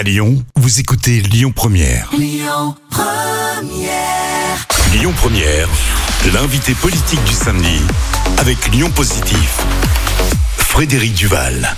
À Lyon, vous écoutez Lyon Première. Lyon Première, l'invité politique du samedi avec Lyon Positif. Frédéric Duval.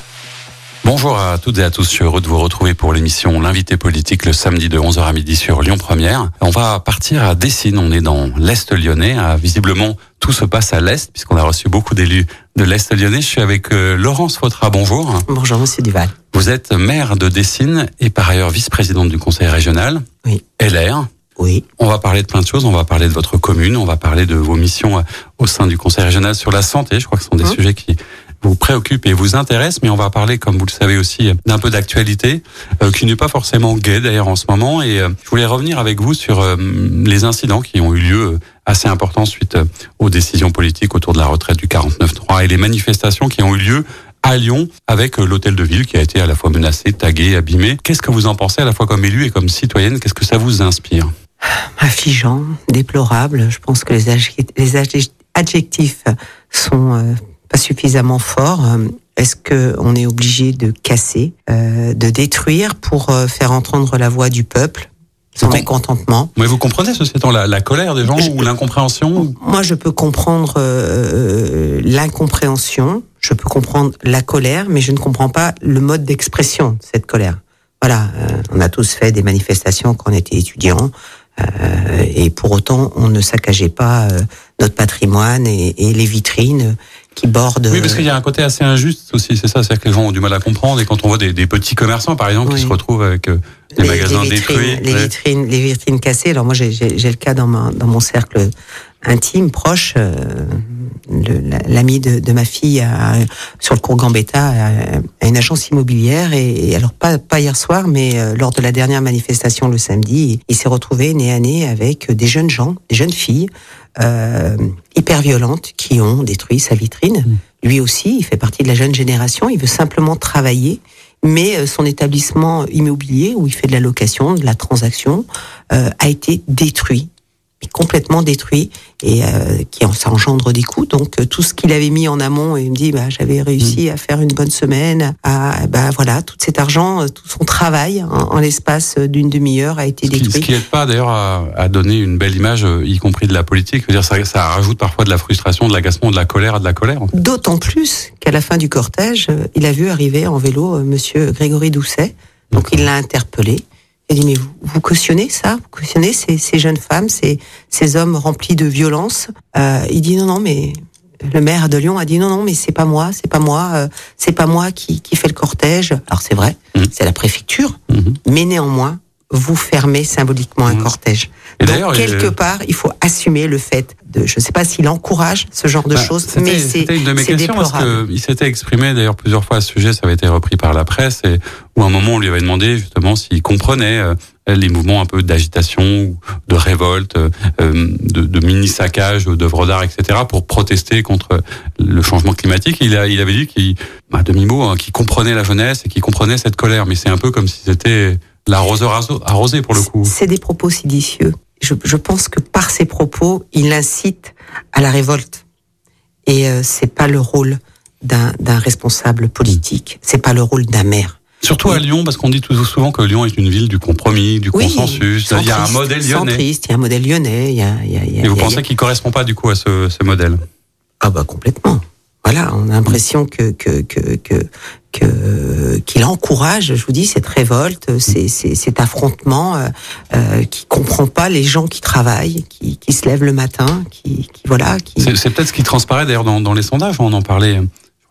Bonjour à toutes et à tous, je suis heureux de vous retrouver pour l'émission L'invité politique le samedi de 11h à midi sur Lyon Première. On va partir à Dessines, on est dans l'Est lyonnais. Ah, visiblement, tout se passe à l'Est puisqu'on a reçu beaucoup d'élus de l'Est lyonnais. Je suis avec euh, Laurence Fautra, bonjour. Bonjour, monsieur Duval. Vous êtes maire de Dessines et par ailleurs vice-présidente du conseil régional. Oui. LR. Oui. On va parler de plein de choses. On va parler de votre commune. On va parler de vos missions euh, au sein du conseil régional sur la santé. Je crois que ce sont des Hum. sujets qui vous préoccupent et vous intéressent. Mais on va parler, comme vous le savez aussi, d'un peu d'actualité euh, qui n'est pas forcément gaie d'ailleurs en ce moment. Et euh, je voulais revenir avec vous sur euh, les incidents qui ont eu lieu assez importants suite aux décisions politiques autour de la retraite du 49.3 et les manifestations qui ont eu lieu à Lyon avec euh, l'hôtel de ville qui a été à la fois menacé, tagué, abîmé. Qu'est-ce que vous en pensez à la fois comme élu et comme citoyenne? Qu'est-ce que ça vous inspire? Affligeant, déplorable. Je pense que les, les adje- adjectifs sont euh, pas suffisamment forts. Est-ce que on est obligé de casser, euh, de détruire pour faire entendre la voix du peuple, son mécontentement Mais vous comprenez, ceci étant, la, la colère des gens Je- ou l'incompréhension Moi, je peux comprendre euh, l'incompréhension, je peux comprendre la colère, mais je ne comprends pas le mode d'expression de cette colère. Voilà, euh, on a tous fait des manifestations quand on était étudiant, euh, et pour autant, on ne saccageait pas euh, notre patrimoine et, et les vitrines qui. Oui, parce qu'il y a un côté assez injuste aussi, c'est ça, c'est-à-dire que les gens ont du mal à comprendre et quand on voit des, des petits commerçants, par exemple, qui se retrouvent avec euh, des les, magasins les vitrines, détruits. les ouais. vitrines, les vitrines cassées. Alors moi, j'ai- le cas dans, ma, dans mon cercle intime, proche. euh, L'ami de, de ma fille a, sur le cours Gambetta a, a une agence immobilière et, et alors pas pas hier soir, mais euh, lors de la dernière manifestation le samedi, il s'est retrouvé nez à nez avec des jeunes gens, des jeunes filles euh, hyper violentes qui ont détruit sa vitrine. Lui aussi, il fait partie de la jeune génération. Il veut simplement travailler mais euh, son établissement immobilier où il fait de la location, de la transaction, euh, a été détruit, complètement détruit, et euh, qui en, ça engendre des coûts. Donc euh, tout ce qu'il avait mis en amont, et il me dit, bah, j'avais réussi à faire une bonne semaine, à bah voilà, tout cet argent, euh, tout son travail en, en l'espace d'une demi-heure a été qui, ce détruit. qui aide pas d'ailleurs à, à donner une belle image, euh, y compris de la politique. Je veux dire, ça, ça rajoute parfois de la frustration, de l'agacement, de la colère, de la colère. D'autant plus qu'à la fin du cortège, il a vu arriver en vélo Monsieur Grégory Doucet. Donc il l'a interpellé. Il a dit mais vous, vous cautionnez ça Vous cautionnez ces, ces jeunes femmes, ces, ces hommes remplis de violence euh, Il dit non non mais le maire de Lyon a dit non non mais c'est pas moi, c'est pas moi, euh, c'est pas moi qui, qui fait le cortège. Alors c'est vrai, Mhm. c'est la préfecture, Mhm. mais néanmoins vous fermez symboliquement un Mhm. cortège. Et Donc d'ailleurs, quelque part il faut assumer le fait de, je ne sais pas s'il encourage ce genre de Bah, choses, mais c'est C'était une de mes questions parce qu'il s'était exprimé d'ailleurs plusieurs fois à ce sujet, ça avait été repris par la presse, et où à un moment on lui avait demandé justement s'il comprenait euh, les mouvements un peu d'agitation, de révolte, euh, de, de mini-saccage d'œuvres d'art, etc., pour protester contre le changement climatique. Il, a, il avait dit qu'il, à demi-mot, hein, qu'il comprenait la jeunesse et qu'il comprenait cette colère, mais c'est un peu comme si c'était l'arroseur arrosé pour le coup. C'est des propos séditieux. Je, je pense que par ces propos, il incite à la révolte. Et euh, c'est pas le rôle d'un responsable politique. C'est pas le rôle d'un maire. Surtout à Lyon, parce qu'on dit tout souvent que Lyon est une ville du compromis, du consensus. Il y a un modèle lyonnais. Centriste, il y a un modèle lyonnais. Il y a, il y a, il y a- Et vous pensez qu'il correspond pas du coup à ce, ce modèle? Ah bah complètement. Voilà, on a l'impression que que que que qu'il encourage, je vous dis, cette révolte, ces- ces- cet affrontement, euh, euh, qui comprend pas les gens qui travaillent, qui, qui se lèvent le matin, qui, qui voilà, qui. C'est peut-être ce qui transparaît d'ailleurs dans, dans les sondages. On en parlait euh,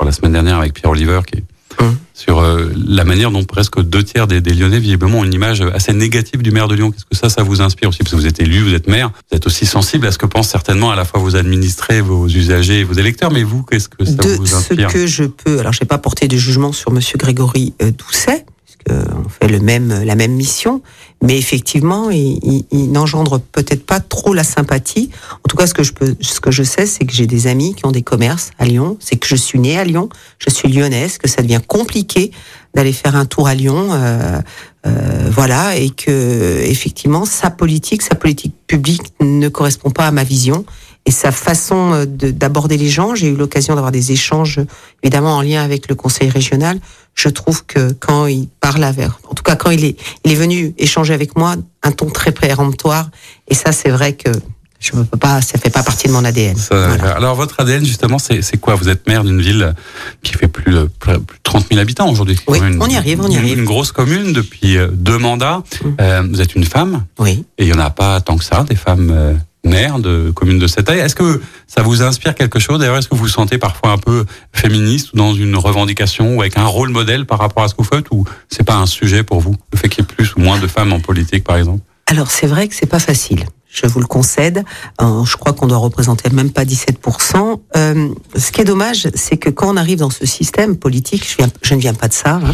la semaine dernière avec Pierre Oliver, qui, Hum. sur euh, la manière dont presque deux tiers des, des Lyonnais visiblement ont une image assez négative du maire de Lyon. Qu'est-ce que ça, ça vous inspire aussi? Parce que vous êtes élu, vous êtes maire, vous êtes aussi sensible à ce que pensent certainement à la fois vos administrés, vos usagers et vos électeurs. Mais vous, qu'est-ce que ça de vous ce inspire? que je peux. Alors, je n'ai pas porté de jugement sur Monsieur Grégory euh, Doucet, on fait le même, la même mission, mais effectivement, il, il- il n'engendre peut-être pas trop la sympathie. En tout cas, ce que je peux, ce que je sais, c'est que j'ai des amis qui ont des commerces à Lyon. C'est que je suis née à Lyon, je suis lyonnaise, que ça devient compliqué d'aller faire un tour à Lyon. euh, euh, voilà, et que effectivement, sa politique, sa politique publique ne correspond pas à ma vision. et sa façon euh, de- d'aborder les gens. J'ai eu l'occasion d'avoir des échanges, évidemment en lien avec le conseil régional. Je trouve que quand il parle avec, en tout cas quand il est, il est venu échanger avec moi, un ton très péremptoire. Et ça, c'est vrai que je ne peux pas, ça fait pas partie de mon ADN. Ça, Voilà. Alors votre ADN justement, c'est quoi? Vous êtes maire d'une ville qui fait plus de, plus de 30 000 habitants aujourd'hui. Oui, on y arrive, on y une- arrive. Une grosse commune depuis euh, deux mandats. Mm. Euh, vous êtes une femme Oui. et il y en a pas tant que ça, des femmes euh, maires de communes de cette taille. Est-ce que ça vous inspire quelque chose? D'ailleurs, est-ce que vous vous sentez parfois un peu féministe ou dans une revendication ou avec un rôle modèle par rapport à ce que vous faites ou c'est pas un sujet pour vous? Le fait qu'il y ait plus ou moins de femmes en politique, par exemple? Alors c'est vrai que c'est pas facile. Je vous le concède. Euh, je crois qu'on doit représenter même pas 17%. Euh, ce qui est dommage, c'est que quand on arrive dans ce système politique, je, ne viens pas de ça, hein,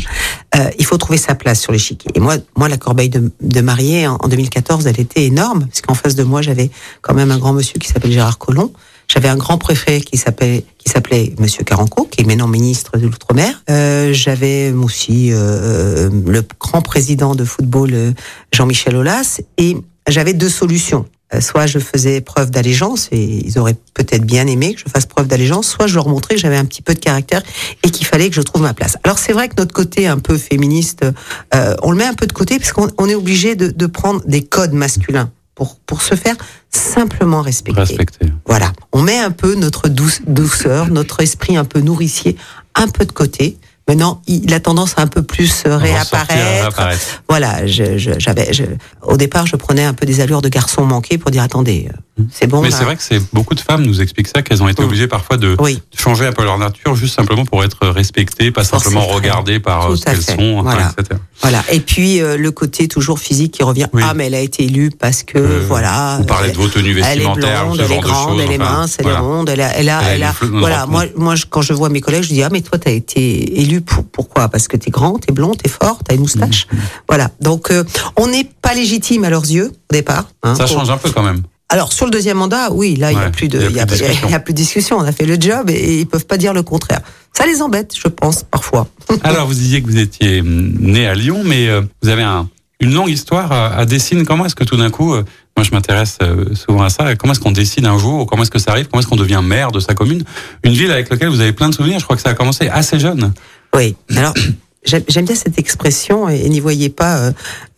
euh, il faut trouver sa place sur l'échiquier. Et moi, moi, la corbeille de, mariée en, en 2014, elle était énorme, parce qu'en face de moi, j'avais quand même un grand monsieur qui s'appelle Gérard Collomb. J'avais un grand préfet qui s'appelait qui s'appelait Monsieur Caranco, qui est maintenant ministre de l'outre-mer. Euh, J'avais aussi euh, le grand président de football euh, Jean-Michel Aulas, et j'avais deux solutions. Euh, Soit je faisais preuve d'allégeance et ils auraient peut-être bien aimé que je fasse preuve d'allégeance, soit je leur montrais que j'avais un petit peu de caractère et qu'il fallait que je trouve ma place. Alors c'est vrai que notre côté un peu féministe, euh, on le met un peu de côté parce qu'on on est obligé de, de prendre des codes masculins pour pour se faire simplement respecter. Respecter. Voilà, on met un peu notre douce, douceur, notre esprit un peu nourricier, un peu de côté. Maintenant, il a tendance à un peu plus euh, réapparaître. Voilà, je, je- j'avais, je, au départ, je prenais un peu des allures de garçon manqué pour dire attendez, euh, c'est bon. Mais là. c'est vrai que c'est beaucoup de femmes nous expliquent ça, qu'elles ont été Mm. obligées parfois de Oui, changer un peu leur nature, juste simplement pour être respectées, pas simplement regardées par euh, ce qu'elles fait. sont, Voilà. etc. voilà. Et puis euh, le côté toujours physique qui revient. Oui. Ah, mais elle a été élue parce que Euh, voilà. Vous parlez de vos tenues Elle est vestimentaires, blonde, ce elle est de grande, choses. elle est enfin, mince, elle voilà. est ronde, elle a, elle a, Elle a elle voilà. Moi, moi, quand je vois mes collègues, je dis ah mais toi t'as été pour pourquoi? Parce que t'es grand, t'es blond, t'es fort, t'as une moustache. Mm. Voilà. Donc euh, on n'est pas légitime à leurs yeux au départ. hein, Ça pour- change un peu quand même. Alors sur le deuxième mandat, oui, là il a Ouais, plus de, il y a il y a, plus de y a plus de discussion. On a fait le job et, ils peuvent pas dire le contraire. Ça les embête, je pense parfois. Alors, vous disiez que vous étiez hum, né à Lyon, mais euh, vous avez un- une longue histoire à, à Dessine. Comment est-ce que tout d'un coup, euh, moi je m'intéresse euh, souvent à ça, comment est-ce qu'on décide un jour, comment est-ce que ça arrive, comment est-ce qu'on devient maire de sa commune? Une ville avec laquelle vous avez plein de souvenirs, je crois que ça a commencé assez jeune. Oui. Alors. J'aime bien cette expression et, n'y voyez pas euh,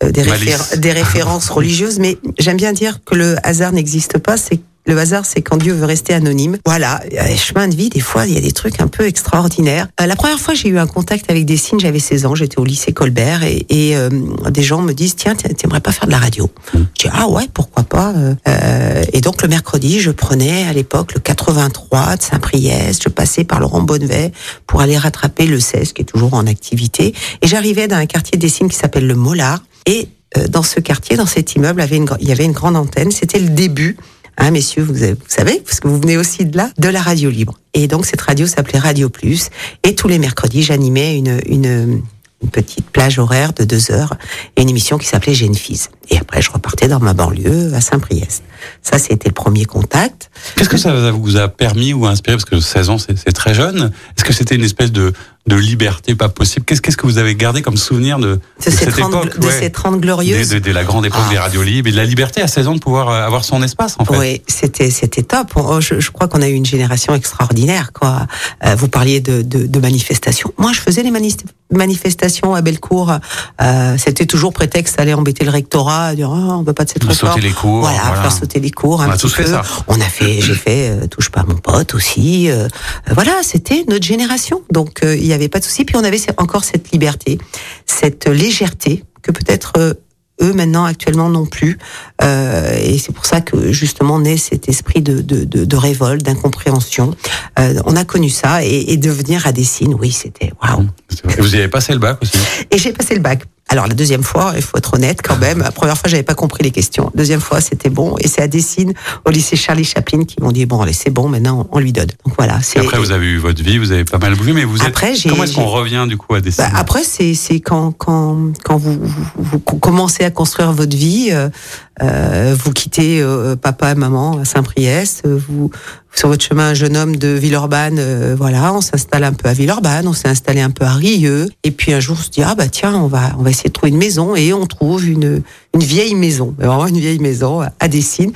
euh, des, des références religieuses, mais j'aime bien dire que le hasard n'existe pas. C'est le hasard, c'est quand Dieu veut rester anonyme. Voilà, euh, chemin de vie, des fois, il y a des trucs un peu extraordinaires. Euh, la première fois, j'ai eu un contact avec des signes, j'avais 16 ans, j'étais au lycée Colbert, et, et, euh, des gens me disent, tiens, t'aimerais pas faire de la radio? Je dis, ah ouais, pourquoi pas. euh, euh, et donc, le mercredi, je prenais à l'époque le 83 de Saint-Priest, je passais par Laurent Bonnevet pour aller rattraper le 16, qui est toujours en activité, et j'arrivais dans un quartier des signes qui s'appelle le Mollard, et euh, dans ce quartier, dans cet immeuble, avait une gr- il y avait une grande antenne. C'était le début, hein, messieurs, vous, vous savez, parce que vous venez aussi de là, de la radio libre. Et donc cette radio s'appelait Radio Plus. Et tous les mercredis, j'animais une, une, une petite plage horaire de deux heures et une émission qui s'appelait fille. Et après, je repartais dans ma banlieue à Saint-Priest. Ça, c'était le premier contact. Qu'est-ce que ça vous a permis ou inspiré Parce que 16 ans, c'est très jeune. Est-ce que c'était une espèce de, de liberté pas possible? Qu'est-ce que vous avez gardé comme souvenir de, De, de ces, cette 30, époque? de ouais. ces 30 Dès, glorieuses. dès la grande époque Ah. des radios libres et de la liberté à 16 ans de pouvoir euh, avoir son espace en fait. Oui, c'était top. Oh, Je, je crois qu'on a eu une génération extraordinaire. Quoi. Euh, vous parliez de, de, de manifestations. Moi, je faisais les mani- manifestations à Bellecour. Euh, c'était toujours prétexte d'aller embêter le rectorat, dire oh, on veut pas de cette réforme. sauter les cours. Voilà, faire sauter les cours un On a petit tous peu. fait ça. On a fait, j'ai fait euh, touche pas à mon pote aussi. euh, euh, voilà, c'était notre génération. Donc il n'y avait pas de souci. Puis on avait encore cette liberté, cette légèreté que peut-être eux maintenant actuellement non plus. Euh, et c'est pour ça que justement naît cet esprit de, de, de, de révolte, d'incompréhension. Euh, on a connu ça et, et devenir à Dessine, oui, c'était waouh. Vous y avez passé le bac aussi? Et j'ai passé le bac. Alors la deuxième fois, il faut être honnête quand même. La première fois, j'avais pas compris les questions. Deuxième fois, c'était bon. Et c'est à Dessine, au lycée Charlie Chaplin, qui m'ont dit bon, allez, c'est bon, maintenant on lui donne. Donc voilà. Après, vous avez eu votre vie, vous avez pas mal bougé, mais vous êtes. Après, j'ai- Comment est-ce qu'on revient du coup à des Bah, après, c'est c'est quand quand quand vous, vous, vous commencez à construire votre vie, euh, euh, vous quittez euh, papa et maman à Saint-Priest, euh, vous sur votre chemin un jeune homme de Villeurbanne, euh, voilà, on s'installe un peu à Villeurbanne, on s'est installé un peu à Rieux, et puis un jour on se dit ah bah tiens on va on va essayer de trouver une maison et on trouve une une vieille maison, vraiment une vieille maison à Dessine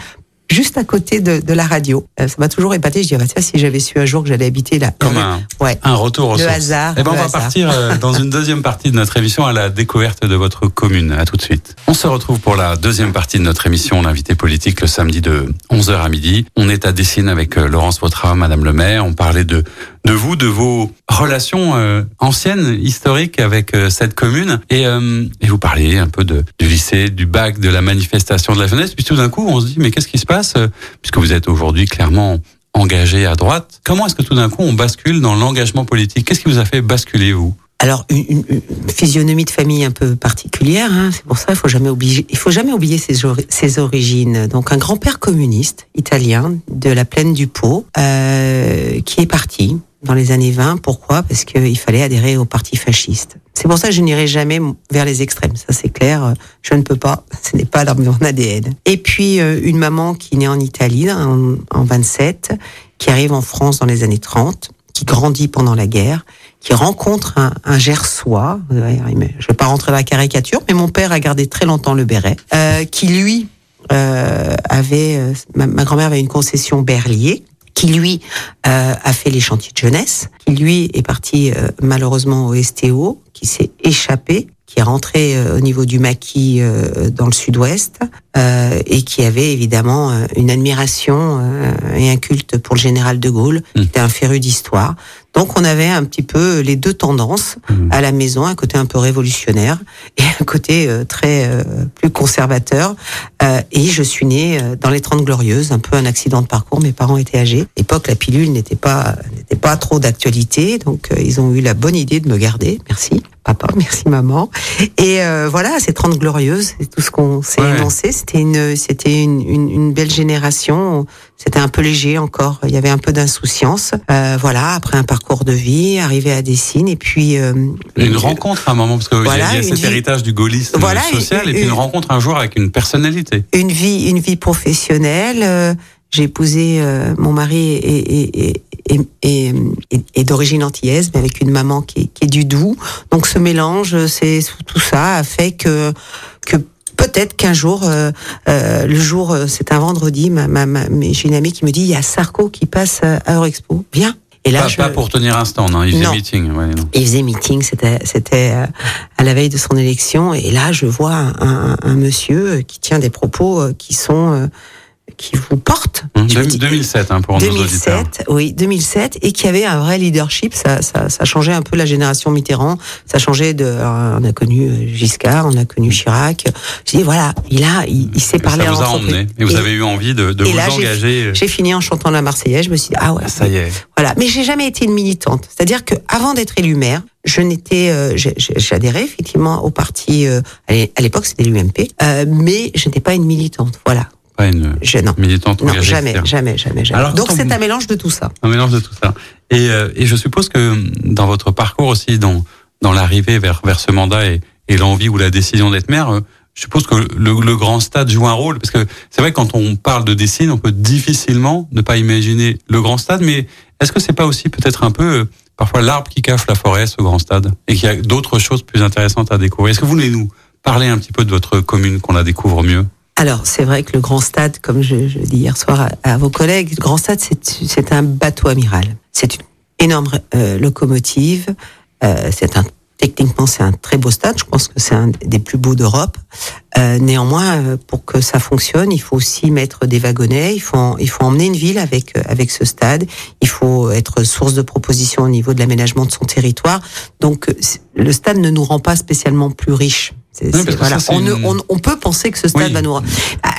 juste à côté de, de la radio. Euh, ça m'a toujours épaté. Je dis, bah, si j'avais su un jour que j'allais habiter là. Comme un, ouais. un retour au Le hasard. Eh ben, on va hasard. partir euh, dans une deuxième partie de notre émission à la découverte de votre commune. À tout de suite. On se retrouve pour la deuxième partie de notre émission, l'invité politique, le samedi de 11h à midi. On est à Dessine avec euh, Laurence Vautrin, Madame le maire. On parlait de, de vous, de vos relations anciennes, historiques avec cette commune. Et, et vous parliez un peu de, du lycée, du bac, de la manifestation de la jeunesse. Puis tout d'un coup, on se dit, mais qu'est-ce qui se passe? Euh, Puisque vous êtes aujourd'hui clairement engagé à droite. Comment est-ce que tout d'un coup on bascule dans l'engagement politique? Qu'est-ce qui vous a fait basculer vous? Alors une, physionomie de famille un peu particulière. hein, c'est pour ça il faut jamais oublier. Il faut jamais oublier ses, ori- ses origines. Donc un grand-père communiste italien de la plaine du Pô euh, qui est parti dans les années 20. Pourquoi? Parce qu'il fallait adhérer au parti fasciste. C'est pour ça que je n'irai jamais vers les extrêmes. Ça c'est clair. Je ne peux pas. Ce n'est pas dans mon ADN. Et puis euh, une maman qui naît en Italie en, en 27, qui arrive en France dans les années 30, qui grandit pendant la guerre qui rencontre un, un Gersois. Mais Je vais pas rentrer dans la caricature, mais mon père a gardé très longtemps le béret, euh, qui lui euh, avait, euh, ma, ma grand-mère avait une concession Berlier, qui lui euh, a fait les chantiers de jeunesse, qui lui est parti euh, malheureusement au STO, qui s'est échappé, qui est rentré euh, au niveau du maquis euh, dans le sud-ouest euh, et qui avait évidemment euh, une admiration euh, et un culte pour le général de Gaulle, qui était un féru d'histoire. Donc on avait un petit peu les deux tendances Mhm. à la maison, un côté un peu révolutionnaire et un côté euh, très euh, plus conservateur. Euh, et je suis née euh, dans les 30 glorieuses, un peu un accident de parcours. Mes parents étaient âgés. À l'époque, la pilule n'était pas n'était pas trop d'actualité, donc euh, ils ont eu la bonne idée de me garder. Merci papa, merci maman. Et euh, voilà, ces 30 glorieuses, c'est tout ce qu'on s'est Ouais. énoncé. C'était une c'était une, une, une belle génération. C'était un peu léger encore. Il y avait un peu d'insouciance. Euh, voilà, après un parcours de vie, arrivé à Dessine et puis euh, Une rencontre à un moment, parce qu'il Voilà, il y a cet vie- héritage du gaullisme Voilà, social, une- et puis une une- rencontre un jour avec une personnalité. une vie une vie professionnelle euh, j'ai épousé euh, mon mari est- est d'origine antillaise mais avec une maman qui est, qui est du Doubs donc ce mélange c'est tout ça a fait que que peut-être qu'un jour euh, euh, le jour euh, c'est un vendredi ma, ma, ma- j'ai une amie qui me dit il y a Sarko qui passe à Eurexpo viens et là Pas, je pas pour tenir un stand, hein, il faisait Non. meeting. Ouais, non. il faisait meeting, c'était c'était euh, à la veille de son élection, et là je vois un, un- un monsieur qui tient des propos euh, qui sont euh, qui vous dis, 2007 hein, pour nos auditeurs. 2007, oui, 2007, et qui avait un vrai leadership. Ça, ça, ça changeait un peu la génération Mitterrand. Ça changeait de. alors, on a connu euh, Giscard, on a connu Chirac. Je dis voilà, il a, il, il sait Et parler ça vous a emmené, et vous avez eu envie de, de vous là, engager. J'ai fini en chantant la Marseillaise. Je me suis dit ah ouais, Ah, ça y est. voilà, mais j'ai jamais été une militante. C'est-à-dire que avant d'être élue maire, je n'étais, euh, j'adhérais effectivement au parti. euh, à l'époque, c'était l'UMP, euh, mais je n'étais pas une militante. Voilà, Pas une je non, militante non, jamais, jamais, jamais, jamais. Alors, Donc c'est un mélange de tout ça. Un mélange de tout ça. Et, euh, et je suppose que dans votre parcours aussi, dans, dans l'arrivée vers, vers ce mandat et, et l'envie ou la décision d'être maire, euh, je suppose que le, le grand stade joue un rôle. Parce que c'est vrai que quand on parle de Dessine, on peut difficilement ne pas imaginer le grand stade. Mais est-ce que c'est pas aussi peut-être un peu euh, parfois l'arbre qui cache la forêt, ce grand stade Et qu'il y a d'autres choses plus intéressantes à découvrir? Est-ce que vous voulez nous parler un petit peu de votre commune, qu'on la découvre mieux? Alors, c'est vrai que le Grand Stade, comme je, je dis hier soir à, à vos collègues, le Grand Stade, c'est un bateau amiral. C'est une énorme euh, locomotive. Euh, c'est un techniquement, c'est un très beau stade. Je pense que c'est un des plus beaux d'Europe. Euh, néanmoins, euh, pour que ça fonctionne, il faut aussi mettre des wagonnets. Il faut il faut emmener une ville avec euh, avec ce stade. Il faut être source de proposition au niveau de l'aménagement de son territoire. Donc, euh, le stade ne nous rend pas spécialement plus riches. Oui, voilà. ça, on, ne- une- on, on peut penser que ce stade Oui. va nous. À,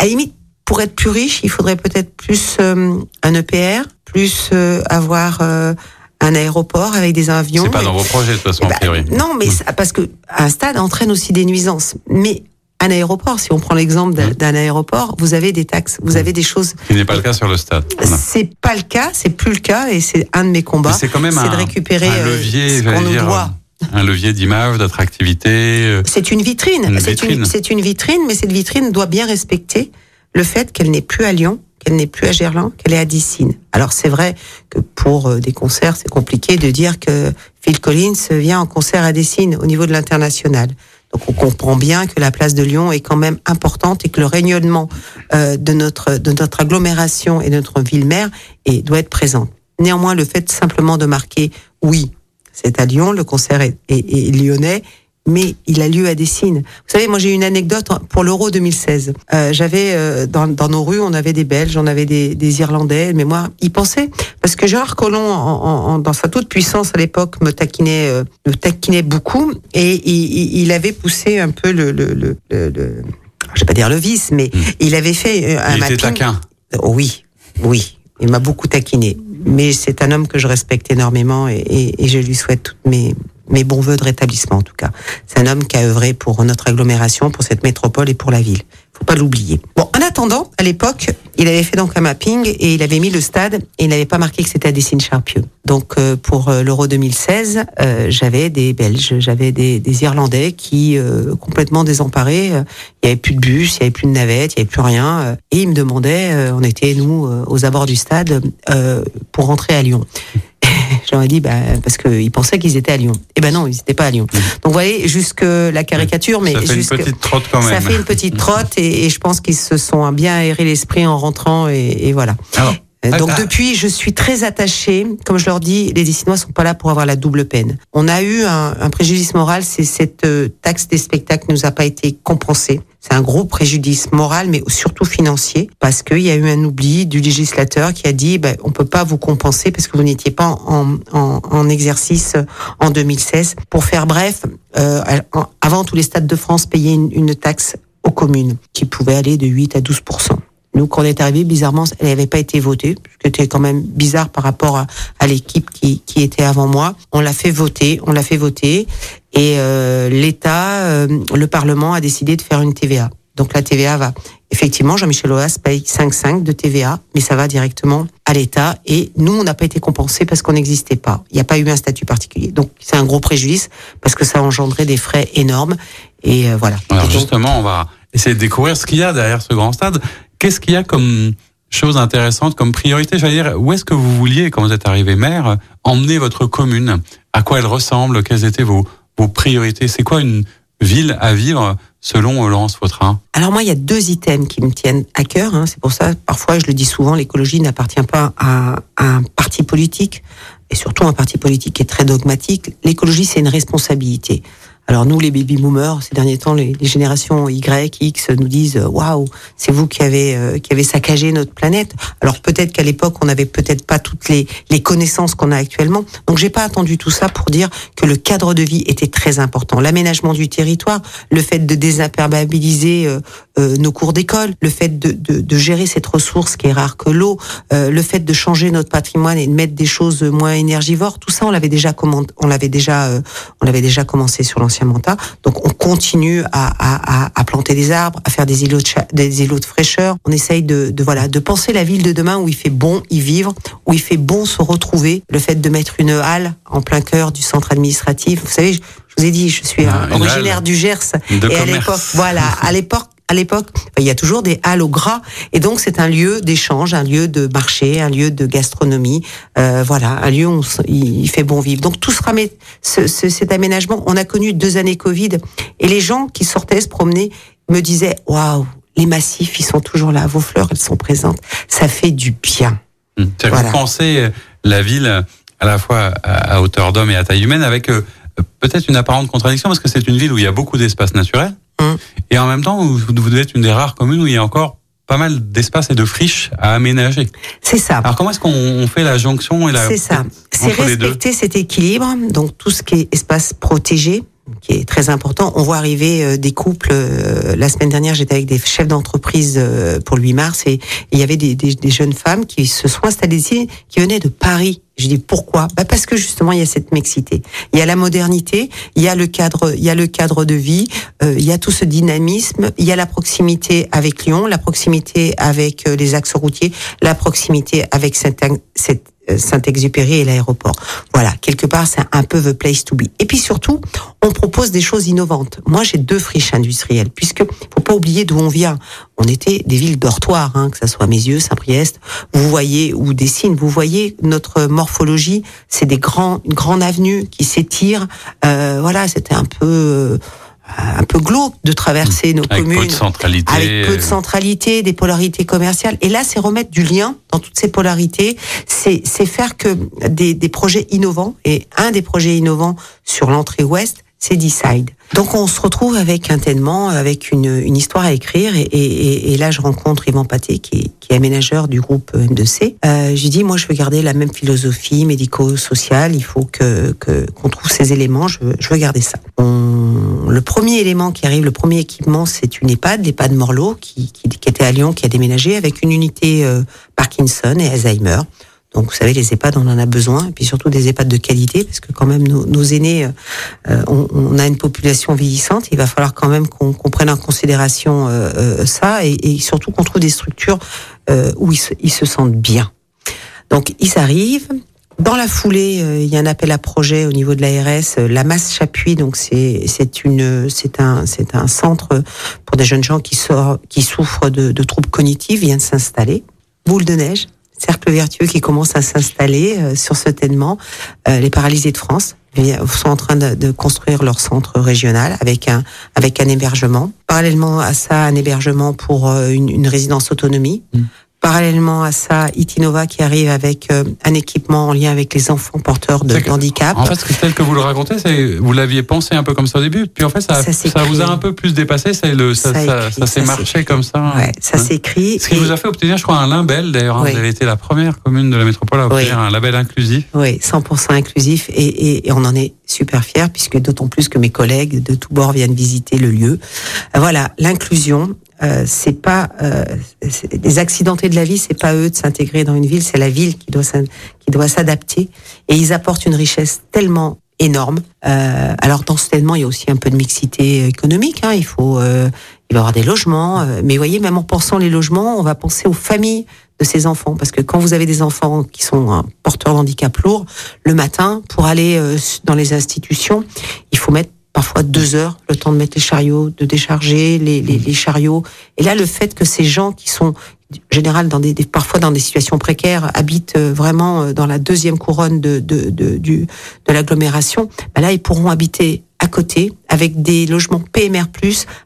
la limite, pour être plus riche, il faudrait peut-être plus euh, un EPR, plus euh, avoir euh, un aéroport avec des avions. C'est pas dans vos projets, de toute façon, Eh a ben, priori. non, mais parce que un stade entraîne aussi des nuisances. Mais un aéroport, si on prend l'exemple d'un- Mm. d'un aéroport, vous avez des taxes, vous avez des choses. Ce n'est pas le cas sur le stade. C'est pas le cas, c'est plus le cas, et c'est un de mes combats. c'est quand même c'est un, de récupérer un levier, ce qu'on nous doit. Un levier d'image, d'attractivité. euh, C'est une vitrine. Une C'est vitrine. une, une vitrine, mais cette vitrine doit bien respecter le fait qu'elle n'est plus à Lyon, qu'elle n'est plus à Gerland, qu'elle est à Dissine. Alors c'est vrai que pour euh, des concerts, c'est compliqué de dire que Phil Collins vient en concert à Dessine au niveau de l'international. Donc on comprend bien que la place de Lyon est quand même importante et que le rayonnement euh, de notre de notre agglomération et de notre ville-mère et doit être présent. Néanmoins, le fait simplement de marquer oui, c'est à Lyon, le concert est, est, est lyonnais mais il a lieu à Dessines. Vous savez, moi j'ai une anecdote pour l'Euro 2016. Euh, J'avais euh, dans, dans, nos rues, on avait des Belges, on avait des, des Irlandais, mais moi, ils pensaient parce que Gérard Collomb, en, en, dans sa toute puissance à l'époque, me taquinait, euh, me taquinait beaucoup, et il, il, avait poussé un peu le, le, le, le je vais pas dire le vice, mais mmh. il avait fait un il mapping. Était taquin. Oh, oui, oui, il m'a beaucoup taquiné. Mais c'est un homme que je respecte énormément et, je lui souhaite toutes mes mes bons voeux de rétablissement en tout cas. C'est un homme qui a œuvré pour notre agglomération, pour cette métropole et pour la ville. Faut pas l'oublier. Bon, en attendant, à l'époque, il avait fait donc un mapping et il avait mis le stade et il n'avait pas marqué que c'était à Dessines-Charpieu. Donc euh, pour euh, l'Euro 2016, euh, j'avais des Belges, j'avais des, Irlandais qui euh, complètement désemparés. Il y avait plus de bus, il y avait plus de navettes, il y avait plus rien. Et ils me demandaient, on était nous aux abords du stade pour rentrer à Lyon. J'aurais dit, bah, parce qu'ils pensaient qu'ils étaient à Lyon. Eh ben non, ils n'étaient pas à Lyon. Donc, vous voyez, jusque la caricature, mais ça fait jusque, une petite trotte quand même. Ça fait une petite trotte et, et je pense qu'ils se sont bien aéré l'esprit en rentrant et, et voilà. Alors, donc ah, depuis, je suis très attachée. Comme je leur dis, les Dessinois sont pas là pour avoir la double peine. On a eu un, un préjudice moral, c'est cette euh, taxe des spectacles nous a pas été compensée. C'est un gros préjudice moral, mais surtout financier, parce qu'il y a eu un oubli du législateur qui a dit ben, on peut pas vous compenser parce que vous n'étiez pas en, en, en, exercice en 2016. Pour faire bref, euh, avant tous les stades de France payaient une, une taxe aux communes qui pouvait aller de 8 à 12 nous, quand on est arrivé, bizarrement, elle n'avait pas été votée, ce qui était quand même bizarre par rapport à, à l'équipe qui, qui était avant moi. On l'a fait voter, on l'a fait voter, et euh, l'État, euh, le Parlement a décidé de faire une TVA. Donc la TVA va. Effectivement, Jean-Michel Aulas paye 5,5 de TVA, mais ça va directement à l'État. Et nous, on n'a pas été compensés parce qu'on n'existait pas. Il n'y a pas eu un statut particulier. Donc c'est un gros préjudice parce que ça a engendré des frais énormes. Et euh, voilà. Alors et donc, justement, on va essayer de découvrir ce qu'il y a derrière ce grand stade. Qu'est-ce qu'il y a comme chose intéressante, comme priorité J'allais dire, où est-ce que vous vouliez, quand vous êtes arrivé maire, emmener votre commune? À quoi elle ressemble? Quelles étaient vos, vos priorités C'est quoi une ville à vivre selon Laurence Vautrin Alors moi, il y a deux items qui me tiennent à cœur. Hein. C'est pour ça, parfois, je le dis souvent, l'écologie n'appartient pas à, à, un parti politique, et surtout un parti politique qui est très dogmatique. L'écologie, c'est une responsabilité. Alors nous, les baby boomers, ces derniers temps, les, les générations Y, X nous disent waouh, c'est vous qui avez euh, qui avez saccagé notre planète. Alors peut-être qu'à l'époque, on n'avait peut-être pas toutes les les connaissances qu'on a actuellement. Donc j'ai pas attendu tout ça pour dire que le cadre de vie était très important. L'aménagement du territoire, le fait de désimperméabiliser euh, euh, nos cours d'école, le fait de, de, de, gérer cette ressource qui est rare que l'eau, euh, le fait de changer notre patrimoine et de mettre des choses moins énergivores, tout ça on l'avait déjà command... on l'avait déjà euh, on l'avait déjà commencé sur l'ancien Donc on continue à, à, à, planter des arbres, à faire des îlots de cha... des îlots de fraîcheur. On essaye de, de voilà de penser la ville de demain où il fait bon y vivre, où il fait bon se retrouver. Le fait de mettre une halle en plein cœur du centre administratif. Vous savez, je, vous ai dit, je suis Ah, originaire du Gers de et à l'époque, voilà, à l'époque à l'époque, il y a toujours des halles au gras, et donc c'est un lieu d'échange, un lieu de marché, un lieu de gastronomie, euh, voilà, un lieu où on il fait bon vivre. Donc tout sera mais ce, ce- cet aménagement. On a connu deux années Covid, et les gens qui sortaient se promener me disaient waouh, les massifs, ils sont toujours là, vos fleurs, elles sont présentes, ça fait du bien. Que Voilà. Vous pensez euh, la ville euh, à la fois à à hauteur d'homme et à taille humaine avec euh, peut-être une apparente contradiction parce que c'est une ville où il y a beaucoup d'espace naturel Hum. et en même temps vous être une des rares communes où il y a encore pas mal d'espace et de friches à aménager. C'est ça. Alors comment est-ce qu'on on fait la jonction et la C'est ça. C'est respecter cet équilibre. Donc tout ce qui est espace protégé, qui est très important. On voit arriver euh, des couples. euh, la semaine dernière, j'étais avec des chefs d'entreprise euh, pour le 8 mars et il y avait des, des- des jeunes femmes qui se sont installées ici, qui venaient de Paris. Je dis pourquoi? Bah Parce que justement il y a cette mixité, il y a la modernité, il y a le cadre, il y a le cadre de vie, il y a tout ce dynamisme, il y a la proximité avec Lyon, la proximité avec les axes routiers, la proximité avec cette, cette Saint-Exupéry et l'aéroport. Voilà, quelque part, c'est un peu the place to be. Et puis surtout, on propose des choses innovantes. Moi, j'ai deux friches industrielles, puisque faut pas oublier d'où on vient. On était des villes dortoirs, hein, que ça soit Mézieux, Saint-Priest, vous voyez, ou Dessines, vous voyez notre morphologie, c'est des grands, une grande avenue qui s'étire. Euh, voilà, c'était un peu... euh, un peu glauque de traverser nos avec communes peu de centralité. avec peu de euh, centralité, des polarités commerciales. Et là, c'est remettre du lien dans toutes ces polarités. C'est c'est faire que des, des projets innovants. Et un des projets innovants sur l'entrée ouest, c'est Decide. Donc on se retrouve avec un tellement, avec une, histoire à écrire. Et, là, je rencontre Yvan Paté, qui est, aménageur du groupe M2C. Euh, J'ai dit, moi, je veux garder la même philosophie médico-sociale. Il faut que qu'on trouve ces éléments. Je veux, garder ça. Le premier élément qui arrive, le premier équipement, c'est une EHPAD, l'EHPAD Morlot, qui, qui, qui était à Lyon, qui a déménagé avec une unité euh, Parkinson et Alzheimer. Donc, vous savez, les EHPAD, on en a besoin, et puis surtout des EHPAD de qualité, parce que quand même, nos, nos aînés, euh, on, on a une population vieillissante. Il va falloir quand même qu'on qu'on prenne en considération euh, euh, ça, et, et surtout qu'on trouve des structures euh, où ils se, ils se sentent bien. Donc, ils arrivent. Dans la foulée, euh, il y a un appel à projet au niveau de l'ARS. euh, La masse Chapuis, donc c'est c'est une c'est un c'est un centre pour des jeunes gens qui sort, qui souffrent de, de troubles cognitifs vient de s'installer. Boule de neige, cercle vertueux qui commence à s'installer euh, sur ce tellement. Euh, les paralysés de France sont en train de, de construire leur centre régional avec un avec un hébergement. Parallèlement à ça, un hébergement pour euh, une, une résidence autonomie. Parallèlement à ça, Itinova qui arrive avec euh, un équipement en lien avec les enfants porteurs de que- handicap. En fait, tel que vous le racontez, c'est vous l'aviez pensé un peu comme ça au début, puis en fait, ça, Ça vous a un peu plus dépassé. C'est le ça, s'est marché comme ça. Ouais, ça Hein. s'écrit. Ce qui et- vous a fait obtenir, je crois, un label d'ailleurs. hein. Oui. Vous avez été la première commune de la métropole à obtenir Oui. un label inclusif. Oui, 100% inclusif et, et, et on en est super fiers puisque d'autant plus que mes collègues de tous bords viennent visiter le lieu. Euh, Voilà, l'inclusion, euh, c'est pas euh, les accidentés de la vie, c'est pas eux de s'intégrer dans une ville, c'est la ville qui doit qui doit s'adapter et ils apportent une richesse tellement énorme. Euh, alors dans ce tellement, il y a aussi un peu de mixité économique. Hein, il faut euh, il va y avoir des logements, euh, mais voyez, même en pensant les logements, on va penser aux familles de ces enfants, parce que quand vous avez des enfants qui sont porteurs d'handicap lourd, le matin, pour aller euh, dans les institutions, il faut mettre parfois deux heures, le temps de mettre les chariots, de décharger les, les, les chariots. Et là, le fait que ces gens qui sont général dans des, des- parfois dans des situations précaires habitent euh, vraiment euh, dans la deuxième couronne de de de, de l'agglomération, ben là ils pourront habiter à côté avec des logements PMR+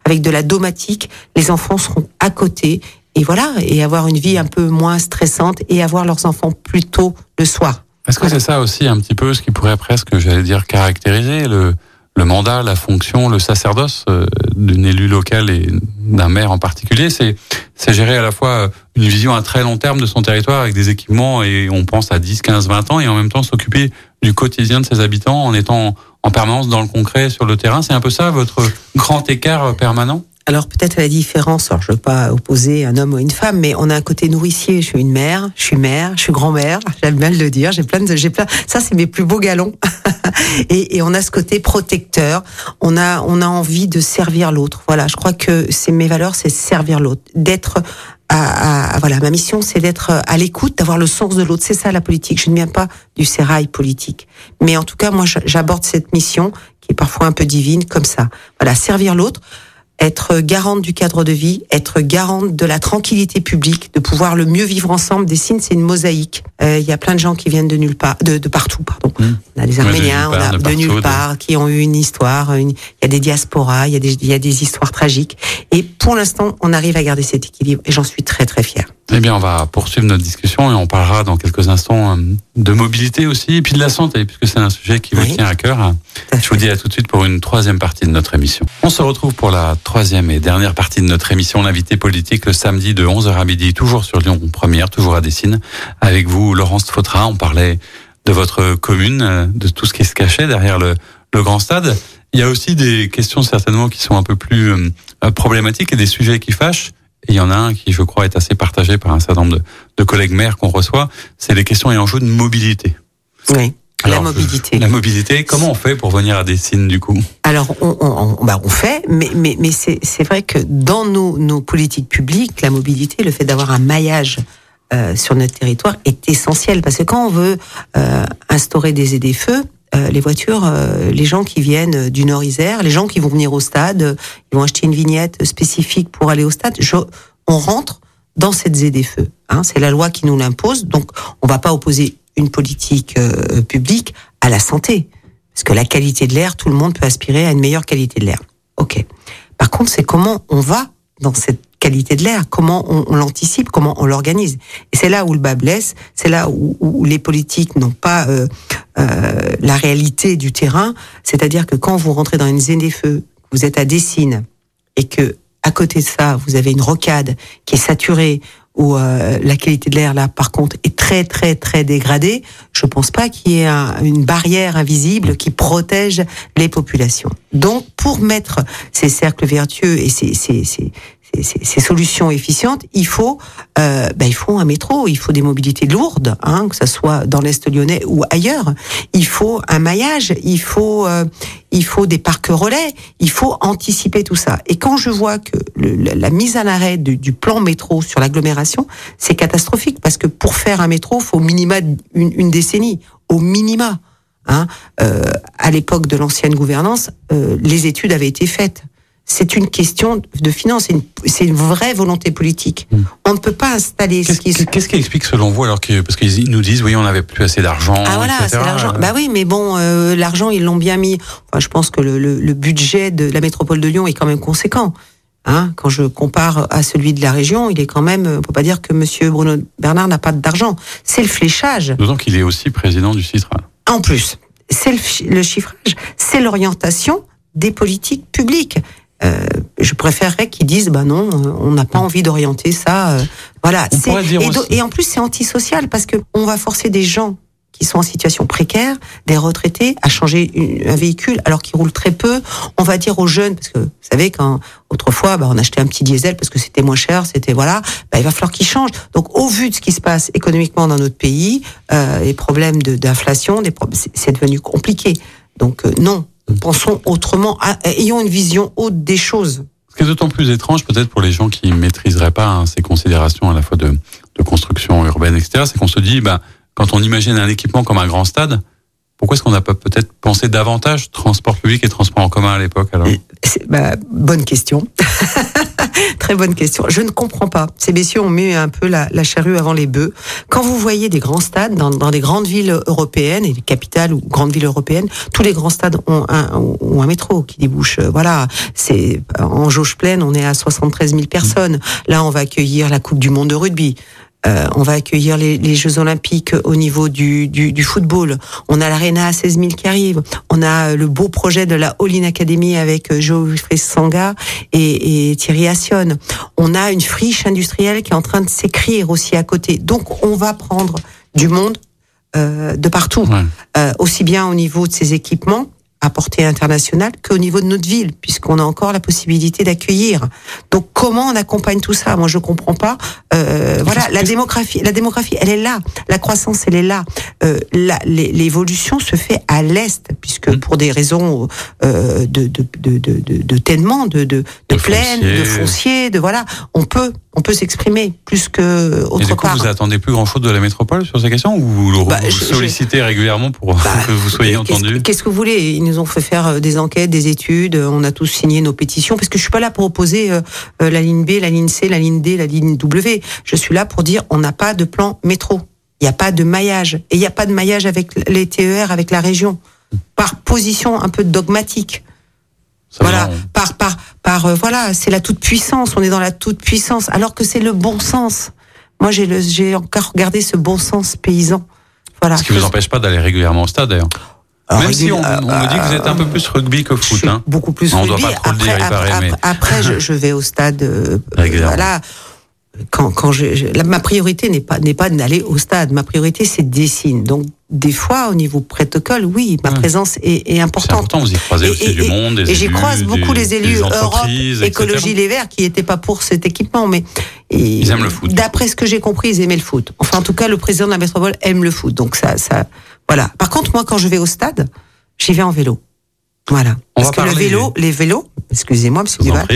avec de la domatique, les enfants seront à côté et voilà et avoir une vie un peu moins stressante et avoir leurs enfants plus tôt le soir. Est-ce que c'est ça aussi un petit peu ce qui pourrait presque, j'allais dire, caractériser le, le mandat, la fonction, le sacerdoce euh, d'une élue locale et d'un maire en particulier? C'est c'est gérer à la fois une vision à très long terme de son territoire avec des équipements et on pense à 10, 15, 20 ans et en même temps s'occuper du quotidien de ses habitants en étant en permanence dans le concret sur le terrain. C'est un peu ça votre grand écart permanent? Alors peut-être la différence, alors je veux pas opposer un homme ou une femme, mais on a un côté nourricier. Je suis une mère, je suis mère, je suis grand-mère. J'aime bien le dire. J'ai plein de, j'ai plein. Ça c'est mes plus beaux galons. et, on a ce côté protecteur. On a, on a envie de servir l'autre. Voilà. Je crois que c'est mes valeurs, c'est servir l'autre, d'être voilà, ma mission, c'est d'être à l'écoute, d'avoir le sens de l'autre. C'est ça la politique. Je ne viens pas du sérail politique, mais en tout cas, moi, j'aborde cette mission qui est parfois un peu divine comme ça. Voilà, servir l'autre, être garante du cadre de vie, être garante de la tranquillité publique, de pouvoir le mieux vivre ensemble. Des signes, c'est une mosaïque. Euh, Il y a plein de gens qui viennent de nulle part, de, de partout, pardon. Mmh. On a des de Arméniens, nulle on a de de, nulle de- part, qui ont eu une histoire. une- Il y a des diasporas, il y a des, il y a des histoires tragiques. Et pour l'instant, on arrive à garder cet équilibre. Et j'en suis très très fière. Eh bien, on va poursuivre notre discussion et on parlera dans quelques instants euh, de mobilité aussi et puis de la santé, puisque c'est un sujet qui vous Oui. tient à cœur. Je vous dis à tout de suite pour une troisième partie de notre émission. On se retrouve pour la troisième et dernière partie de notre émission, l'invité politique, le samedi de 11h à midi, toujours sur Lyon Première, toujours à Dessine. Avec vous, Laurence Fautrin, on parlait de votre commune, euh, de tout ce qui se cachait derrière le, le grand stade. Il y a aussi des questions certainement qui sont un peu plus euh, problématiques et des sujets qui fâchent. Et il y en a un qui, je crois, est assez partagé par un certain nombre de, de collègues maires qu'on reçoit. C'est les questions et enjeux de mobilité. Oui. la mobilité. La mobilité, comment on fait pour venir à Dessine du coup? Alors, on, on, bah, on fait, mais, mais, mais c'est c'est vrai que dans nos, nos politiques publiques, la mobilité, le fait d'avoir un maillage euh, sur notre territoire est essentiel. Parce que quand on veut euh, instaurer des aides-feux, euh, les voitures, euh, les gens qui viennent du Nord-Isère, les gens qui vont venir au stade, euh, ils vont acheter une vignette spécifique pour aller au stade. Je- on rentre dans cette ZFE. Hein, c'est la loi qui nous l'impose. Donc, on va pas opposer une politique euh, publique à la santé. Parce que la qualité de l'air, tout le monde peut aspirer à une meilleure qualité de l'air. Ok. Par contre, c'est comment on va dans cette qualité de l'air, comment on, on l'anticipe, comment on l'organise. Et c'est là où le bas blesse, c'est là où, où les politiques n'ont pas euh, euh, la réalité du terrain. C'est-à-dire que quand vous rentrez dans une zone des feux, vous êtes à Dessines, et que à côté de ça, vous avez une rocade qui est saturée, où euh, la qualité de l'air là par contre est très très très dégradée, je pense pas qu'il y ait un, une barrière invisible qui protège les populations. Donc pour mettre ces cercles vertueux et ces, ces, ces, ces, solutions efficientes, il faut, euh, ben, il faut un métro, il faut des mobilités lourdes, hein, que ça soit dans l'est lyonnais ou ailleurs. Il faut un maillage, il faut, euh, il faut des parcs relais, il faut anticiper tout ça. Et quand je vois que le, la mise à l'arrêt du, du, plan métro sur l'agglomération, c'est catastrophique parce que pour faire un métro, faut au minima une, une décennie, au minima. Hein, euh, à l'époque de l'ancienne gouvernance, euh, les études avaient été faites c'est une question de finance, c'est une, une, vraie volonté politique. Mmh. On ne peut pas installer. Qu'est-ce qui, qu qui, explique selon vous alors que parce qu'ils nous disent oui on n'avait plus assez d'argent. Ah voilà c'est l'argent. Bah oui mais bon euh, l'argent ils l'ont bien mis. Enfin, je pense que le, le, le, budget de la métropole de Lyon est quand même conséquent. Hein, quand je compare à celui de la région, il est quand même, on peut pas dire que Monsieur Bruno Bernard n'a pas d'argent. C'est le fléchage. D'autant qu'il est aussi président du Citral. En plus, c'est le, le chiffrage, c'est l'orientation des politiques publiques. Euh, je préférerais qu'ils disent bah non, on n'a pas envie d'orienter ça. Euh, voilà. Et, et, en plus c'est antisocial parce que on va forcer des gens qui sont en situation précaire, des retraités, à changer une, un véhicule alors qu'ils roulent très peu. On va dire aux jeunes parce que vous savez quand autrefois bah, on achetait un petit diesel parce que c'était moins cher, c'était voilà, bah, il va falloir qu'ils changent. Donc au vu de ce qui se passe économiquement dans notre pays, euh, les problèmes d'inflation, c'est devenu compliqué. Donc euh, non, pensons autrement, ayons une vision haute des choses. Ce qui est d'autant plus étrange, peut-être pour les gens qui ne maîtriseraient pas hein, ces considérations à la fois de, de construction urbaine, etc., c'est qu'on se dit, bah, quand on imagine un équipement comme un grand stade, pourquoi est-ce qu'on n'a pas peut-être pensé davantage transport public et transport en commun à l'époque alors? Bah, Bonne question. Très bonne question. Je ne comprends pas. Ces messieurs ont mis un peu la, la charrue avant les bœufs. Quand vous voyez des grands stades dans, dans, des grandes villes européennes et des capitales ou grandes villes européennes, tous les grands stades ont un, ont un métro qui débouche. Euh, voilà, c'est en jauge pleine, on est à 73 000 personnes. Là, on va accueillir la Coupe du Monde de rugby. Euh, on va accueillir les, les, Jeux Olympiques au niveau du, du, du football. On a l'Arena à 16 000 qui arrive. On a le beau projet de la All In Academy avec euh, Geoffrey Sanga et, et Thierry Assion. On a une friche industrielle qui est en train de s'écrire aussi à côté. Donc on va prendre du monde euh, de partout, ouais. euh, aussi bien au niveau de ses équipements à portée internationale qu'au niveau de notre ville, puisqu'on a encore la possibilité d'accueillir. Donc comment on accompagne tout ça? Moi, je comprends pas. Euh, voilà, la démographie, la démographie, elle est là. La croissance, elle est là. Euh, L'évolution se fait à l'est, puisque pour des raisons euh, de, de, de, de, de, tellement, de, de, de, de foncier. de foncier, de voilà, on peut on peut s'exprimer plus que autre Et du coup, part. Vous attendez plus grand chose de la métropole sur ces questions ou vous, bah, vous je, sollicitez je... régulièrement pour bah, que vous soyez entendu Qu'est-ce que vous voulez? Ils nous ont fait faire euh, des enquêtes, des études. On a tous signé nos pétitions parce que je suis pas là pour opposer euh, euh, la ligne B, la ligne C, la ligne D, la ligne W. Je suis là pour dire on n'a pas de plan métro. Il n'y a pas de maillage et il n'y a pas de maillage avec les TER, avec la région, par position un peu dogmatique. Ça voilà, par par par euh, voilà, c'est la toute puissance. On est dans la toute puissance, alors que c'est le bon sens. Moi, j'ai le j'ai encore regardé ce bon sens paysan. Voilà. Ce qui vous empêche pas d'aller régulièrement au stade, d'ailleurs. Alors, Même si on, on euh, me dit que vous êtes un peu plus rugby que foot, hein. Beaucoup plus on rugby. doit pas trop après, le dire, après, paraît, mais... après je, je, vais au stade. Euh, voilà quand, quand je, je la, ma priorité n'est pas n'est pas d'aller au stade. Ma priorité c'est Dessine. Donc des fois au niveau protocole, oui, ma ouais. présence est, est importante. C'est important. Vous y croisez et, aussi et, du monde, des et j'y croise beaucoup des, les élus Europe, écologie les Verts qui n'étaient pas pour cet équipement, mais ils aiment le foot. D'après ce que j'ai compris, ils aimaient le foot. Enfin, en tout cas, le président de la métropole aime le foot. Donc ça, ça, voilà. Par contre, moi, quand je vais au stade, j'y vais en vélo. Voilà. On Parce que parler... le vélo, les vélos, excusez-moi, Monsieur Duval,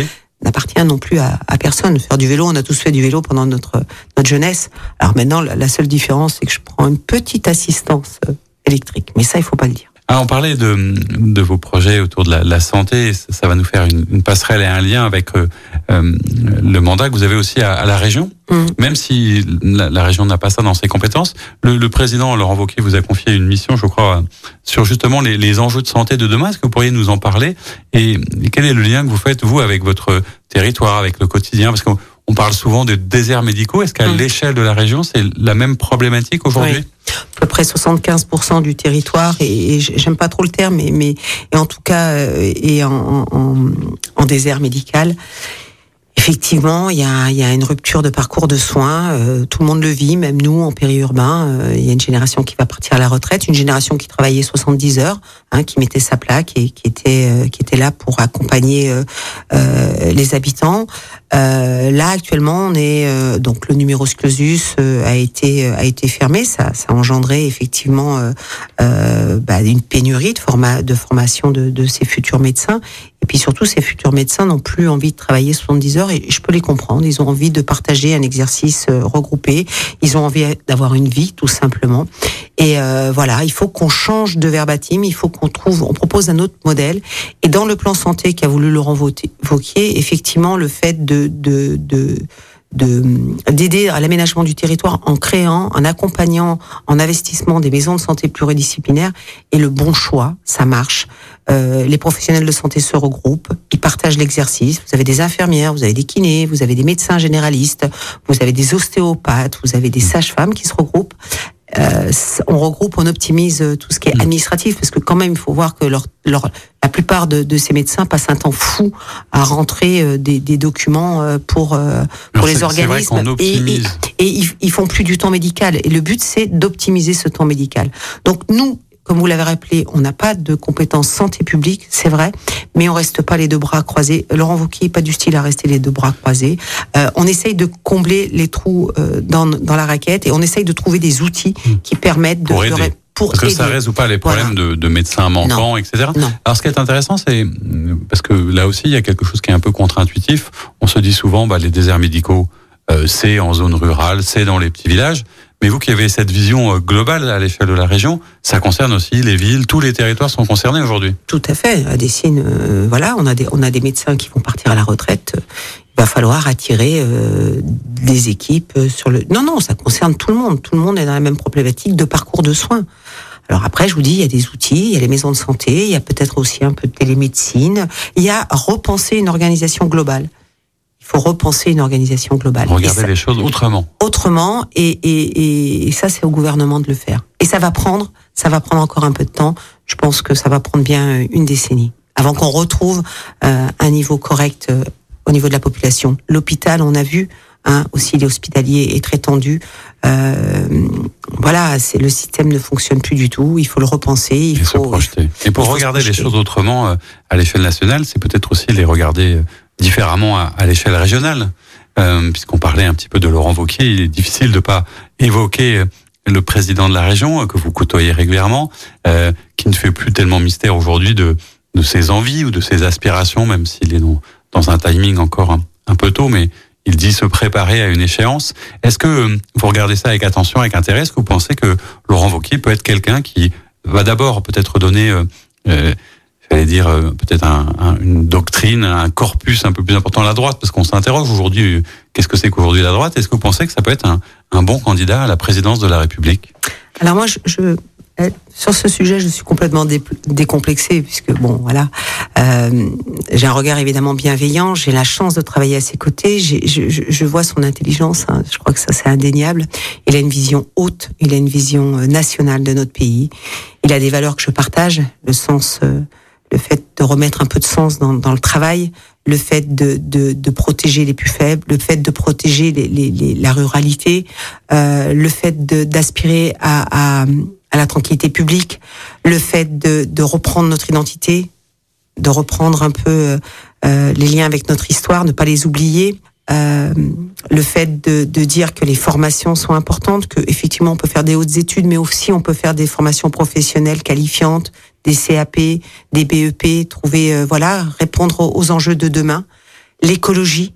n'appartient non plus à, personne. Faire du vélo, on a tous fait du vélo pendant notre notre jeunesse. Alors maintenant, la, la seule différence, c'est que je prends une petite assistance euh, électrique. Mais ça, il faut pas le dire. Ah, on parlait de, de vos projets autour de la, la santé. Ça, ça, va nous faire une, une, passerelle et un lien avec euh, euh le mandat que vous avez aussi à, à la région. Mmh. Même si la, la région n'a pas ça dans ses compétences, le, le, président Laurent Wauquiez vous a confié une mission, je crois, sur justement les, les enjeux de santé de demain. Est-ce que vous pourriez nous en parler? Et, et quel est le lien que vous faites vous avec votre territoire, avec le quotidien? Parce qu'on on parle souvent de déserts médicaux. Est-ce qu'à mmh. l'échelle de la région, c'est la même problématique aujourd'hui? Oui. À peu près 75% du territoire, et, et j'aime pas trop le terme, mais, mais et en tout cas, euh, en, en, en désert médical. Effectivement, il y a, y a, une rupture de parcours de soins. Euh, tout le monde le vit, même nous en périurbain. Euh, il y a une génération qui va partir à la retraite, une génération qui travaillait 70 heures, hein, qui mettait sa plaque et qui était euh, qui était là pour accompagner euh, euh, les habitants. là, actuellement, on est donc le numerus clausus a été a été fermé. Ça, ça a engendré effectivement bah, une pénurie de de formation de, de ces futurs médecins. Et puis surtout, ces futurs médecins n'ont plus envie de travailler 70 heures et je peux les comprendre. Ils ont envie de partager un exercice regroupé. Ils ont envie d'avoir une vie, tout simplement. Et euh, voilà, il faut qu'on change de verbatim. Il faut qu'on trouve, on propose un autre modèle. Et dans le plan santé qu'a voulu Laurent Wauquiez, effectivement, le fait de, de, de d'aider à l'aménagement du territoire en créant, en accompagnant, en investissement des maisons de santé pluridisciplinaires est le bon choix. Ça marche. Euh, les professionnels de santé se regroupent, ils partagent l'exercice. Vous avez des infirmières, vous avez des kinés, vous avez des médecins généralistes, vous avez des ostéopathes, vous avez des sages-femmes qui se regroupent. Euh, on regroupe, on optimise tout ce qui est administratif, parce que quand même, il faut voir que leur, leur, la plupart de, de, ces médecins passent un temps fou à rentrer euh, des, des, documents euh, pour euh, pour les organismes et, et, et ils, ils, font plus du temps médical. Et le but, c'est d'optimiser ce temps médical. Donc nous, comme vous l'avez rappelé, on n'a pas de compétences santé publique, c'est vrai, mais on reste pas les deux bras croisés. Laurent Wauquiez, pas du style à rester les deux bras croisés. Euh, on essaye de combler les trous euh, dans, dans la raquette et on essaye de trouver des outils mmh. qui permettent de... Pour aider. De, pour parce que aider. ça résout pas les problèmes voilà. de, de, médecins manquants, non. etc. Non. Alors, ce qui est intéressant, c'est parce que là aussi, il y a quelque chose qui est un peu contre-intuitif. On se dit souvent, bah, les déserts médicaux, euh, c'est en zone rurale, c'est dans les petits villages. Mais vous qui avez cette vision globale à l'échelle de la région, ça concerne aussi les villes, tous les territoires sont concernés aujourd'hui. Tout à fait. À euh, voilà, on a des on a des médecins qui vont partir à la retraite. Il va falloir attirer euh, des équipes sur le. Non, non, ça concerne tout le monde. Tout le monde est dans la même problématique de parcours de soins. Alors après, je vous dis, il y a des outils, il y a les maisons de santé, il y a peut-être aussi un peu de télémédecine. Il y a repenser une organisation globale. Il faut repenser une organisation globale. Regarder ça, les choses autrement. Autrement, et, et, et ça, c'est au gouvernement de le faire. Et ça va prendre, ça va prendre encore un peu de temps. Je pense que ça va prendre bien une décennie avant qu'on retrouve euh, un niveau correct euh, au niveau de la population. L'hôpital, on a vu, hein, aussi les hospitaliers est très tendu. Euh, voilà, c'est le système ne fonctionne plus du tout. Il faut le repenser. Il et faut se projeter. Et pour regarder les choses autrement euh, à l'échelle nationale, c'est peut-être aussi les regarder euh, différemment à, à l'échelle régionale. Euh, Puisqu'on parlait un petit peu de Laurent Wauquiez, il est difficile de pas évoquer le président de la région que vous côtoyez régulièrement, euh, qui ne fait plus tellement mystère aujourd'hui de, de ses envies ou de ses aspirations, même s'il est dans, dans un timing encore un, peu tôt, mais il dit se préparer à une échéance. Est-ce que vous regardez ça avec attention, avec intérêt? Est-ce que vous pensez que Laurent Wauquiez peut être quelqu'un qui va d'abord peut-être donner euh, euh, j'allais dire euh, peut-être un, un, une doctrine, un corpus un peu plus important à la droite, parce qu'on s'interroge aujourd'hui, qu'est-ce que c'est qu'aujourd'hui la droite? Est-ce que vous pensez que ça peut être un, bon candidat à la présidence de la République? Alors moi, je, sur ce sujet, je suis complètement dé, décomplexée, puisque bon, voilà, euh, j'ai un regard évidemment bienveillant. J'ai la chance de travailler à ses côtés. Je, vois son intelligence. Hein, je crois que ça c'est indéniable. Il a une vision haute. Il a une vision euh, nationale de notre pays. Il a des valeurs que je partage. Le sens. Euh, le fait de remettre un peu de sens dans, dans le travail, le fait de, de, de, protéger les plus faibles, le fait de protéger les, les, les, la ruralité, euh, le fait d'aspirer à, à, à, la tranquillité publique, le fait de, de, reprendre notre identité, de reprendre un peu euh, les liens avec notre histoire, ne pas les oublier. Euh, le fait de, de, dire que les formations sont importantes, que effectivement on peut faire des hautes études, mais aussi on peut faire des formations professionnelles qualifiantes, des CAP, des BEP, trouver euh, voilà répondre aux, enjeux de demain, l'écologie,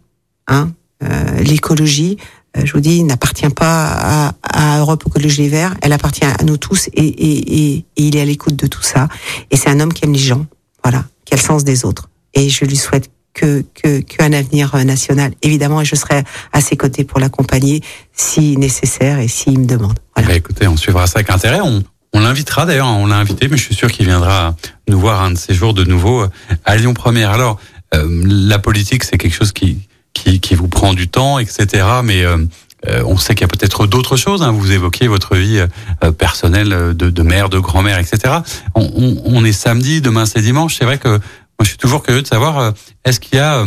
hein, euh, l'écologie. euh, je vous dis, n'appartient pas à, à Europe Écologie Verts, elle appartient à nous tous et, et, et, il est à l'écoute de tout ça. Et c'est un homme qui aime les gens, voilà, qui a le sens des autres. Et je lui souhaite que qu'un avenir euh, national, évidemment, et je serai à ses côtés pour l'accompagner si nécessaire et s'il me demande. Voilà. Bah écoutez, on suivra ça avec intérêt. On, on l'invitera d'ailleurs, on l'a invité, mais je suis sûr qu'il viendra nous voir un de ces jours de nouveau euh, à Lyon Première. Alors, euh, la politique, c'est quelque chose qui, qui, qui vous prend du temps, etc. Mais euh, on sait qu'il y a peut-être d'autres choses. Hein. Vous évoquez votre vie euh, personnelle de, de, mère, de grand-mère, etc. On, on, on, est samedi, demain c'est dimanche. C'est vrai que moi, je suis toujours curieux de savoir euh, est-ce qu'il y a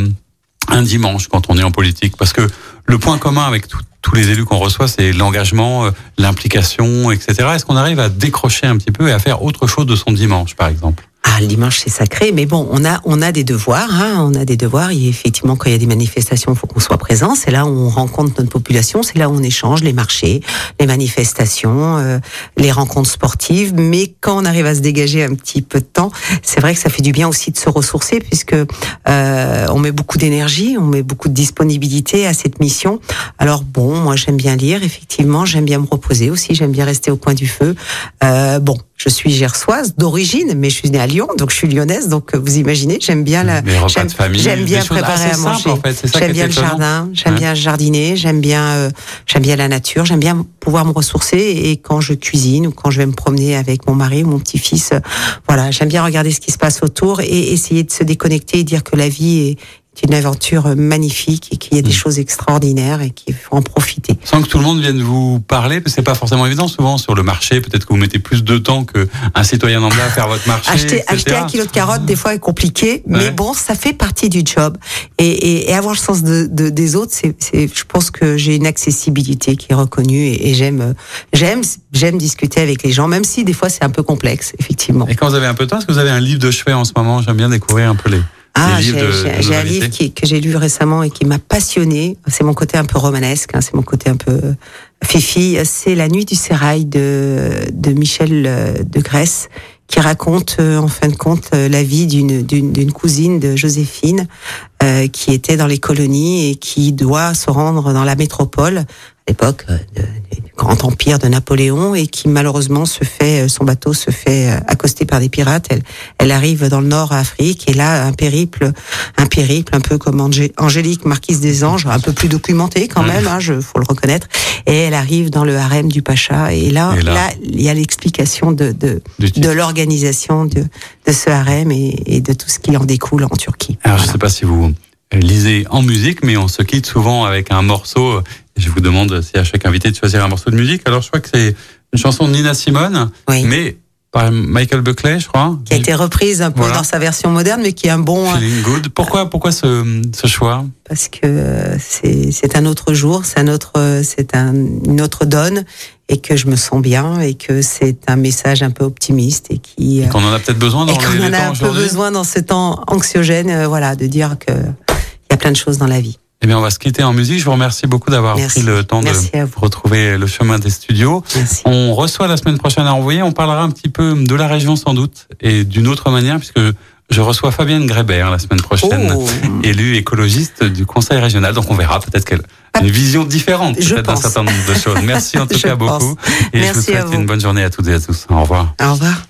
un dimanche quand on est en politique? Parce que le point commun avec tous les élus qu'on reçoit, c'est l'engagement, l'implication, etc. Est-ce qu'on arrive à décrocher un petit peu et à faire autre chose de son dimanche, par exemple? Ah, le dimanche c'est sacré, mais bon, on a on a des devoirs, hein, on a des devoirs. Et effectivement, quand il y a des manifestations, il faut qu'on soit présent. C'est là où on rencontre notre population, c'est là où on échange les marchés, les manifestations, euh, les rencontres sportives. Mais quand on arrive à se dégager un petit peu de temps, c'est vrai que ça fait du bien aussi de se ressourcer, puisque euh, on met beaucoup d'énergie, on met beaucoup de disponibilité à cette mission. Alors bon, moi j'aime bien lire, effectivement, j'aime bien me reposer aussi, j'aime bien rester au coin du feu. Euh, bon, je suis gersoise d'origine, mais je suis née à Lyon, donc je suis lyonnaise. Donc vous imaginez, j'aime bien la, j'aime bien préparer à manger. En fait. J'aime bien le jardin, j'aime bien jardiner, j'aime bien, euh, j'aime bien la nature, j'aime bien pouvoir me ressourcer. Et quand je cuisine ou quand je vais me promener avec mon mari ou mon petit-fils, euh, voilà, j'aime bien regarder ce qui se passe autour et essayer de se déconnecter et dire que la vie est, c'est une aventure magnifique et qu'il y a des mmh. choses extraordinaires et qu'il faut en profiter. Sans que tout le monde vienne vous parler, c'est pas forcément évident souvent sur le marché. Peut-être que vous mettez plus de temps qu'un citoyen lambda à faire votre marché. acheter, acheter, un kilo de carottes des fois est compliqué, mais bon, ça fait partie du job. Et, et, et avoir le sens de, de des autres, c'est, je pense que j'ai une accessibilité qui est reconnue et, et j'aime, j'aime, j'aime discuter avec les gens, même si des fois c'est un peu complexe, effectivement. Et quand vous avez un peu de temps, est-ce que vous avez un livre de chevet en ce moment? J'aime bien découvrir un peu les ah, j'ai un livre qui, que j'ai lu récemment et qui m'a passionné. C'est mon côté un peu romanesque, hein, c'est mon côté un peu euh, fifi. C'est La nuit du sérail de, de Michel euh, de Grèce, qui raconte euh, en fin de compte la vie d'une d'une cousine de Joséphine euh, qui était dans les colonies et qui doit se rendre dans la métropole l'époque du grand empire de Napoléon et qui malheureusement se fait son bateau se fait accoster par des pirates. Elle, elle arrive dans le nord Afrique et là un périple un périple un peu comme Angélique marquise des anges un peu plus documenté quand même hein, je faut le reconnaître et elle arrive dans le harem du pacha et là et là, là, il y a l'explication de de, de l'organisation de de ce harem et, et, de tout ce qui en découle en Turquie. Alors voilà. je sais pas si vous lisez en musique, mais on se quitte souvent avec un morceau. Je vous demande si à chaque invité de choisir un morceau de musique. Alors je crois que c'est une chanson de Nina Simone, oui. mais par Michael Buckley, je crois. Qui a été reprise un peu voilà. dans sa version moderne, mais qui est un bon. Feeling good. Pourquoi, pourquoi ce, ce choix? Parce que c'est un autre jour, c'est un autre, c'est un, une autre donne, et que je me sens bien, et que c'est un message un peu optimiste et qui. Qu'on en a peut-être besoin dans et qu'on en a un peu besoin dans ce temps anxiogène, euh, voilà, de dire que il y a plein de choses dans la vie. Eh bien, on va se quitter en musique. Je vous remercie beaucoup d'avoir pris le temps Merci de retrouver le chemin des studios. Merci. On reçoit la semaine prochaine à envoyer. On parlera un petit peu de la région sans doute et d'une autre manière puisque je reçois Fabienne Grébert la semaine prochaine, oh. élue écologiste du Conseil régional. Donc on verra peut-être qu'elle a une vision différente d'un certain nombre de choses. Merci en tout cas pense. beaucoup. Et Merci je vous souhaite une bonne journée à toutes et à tous. Au revoir. Au revoir.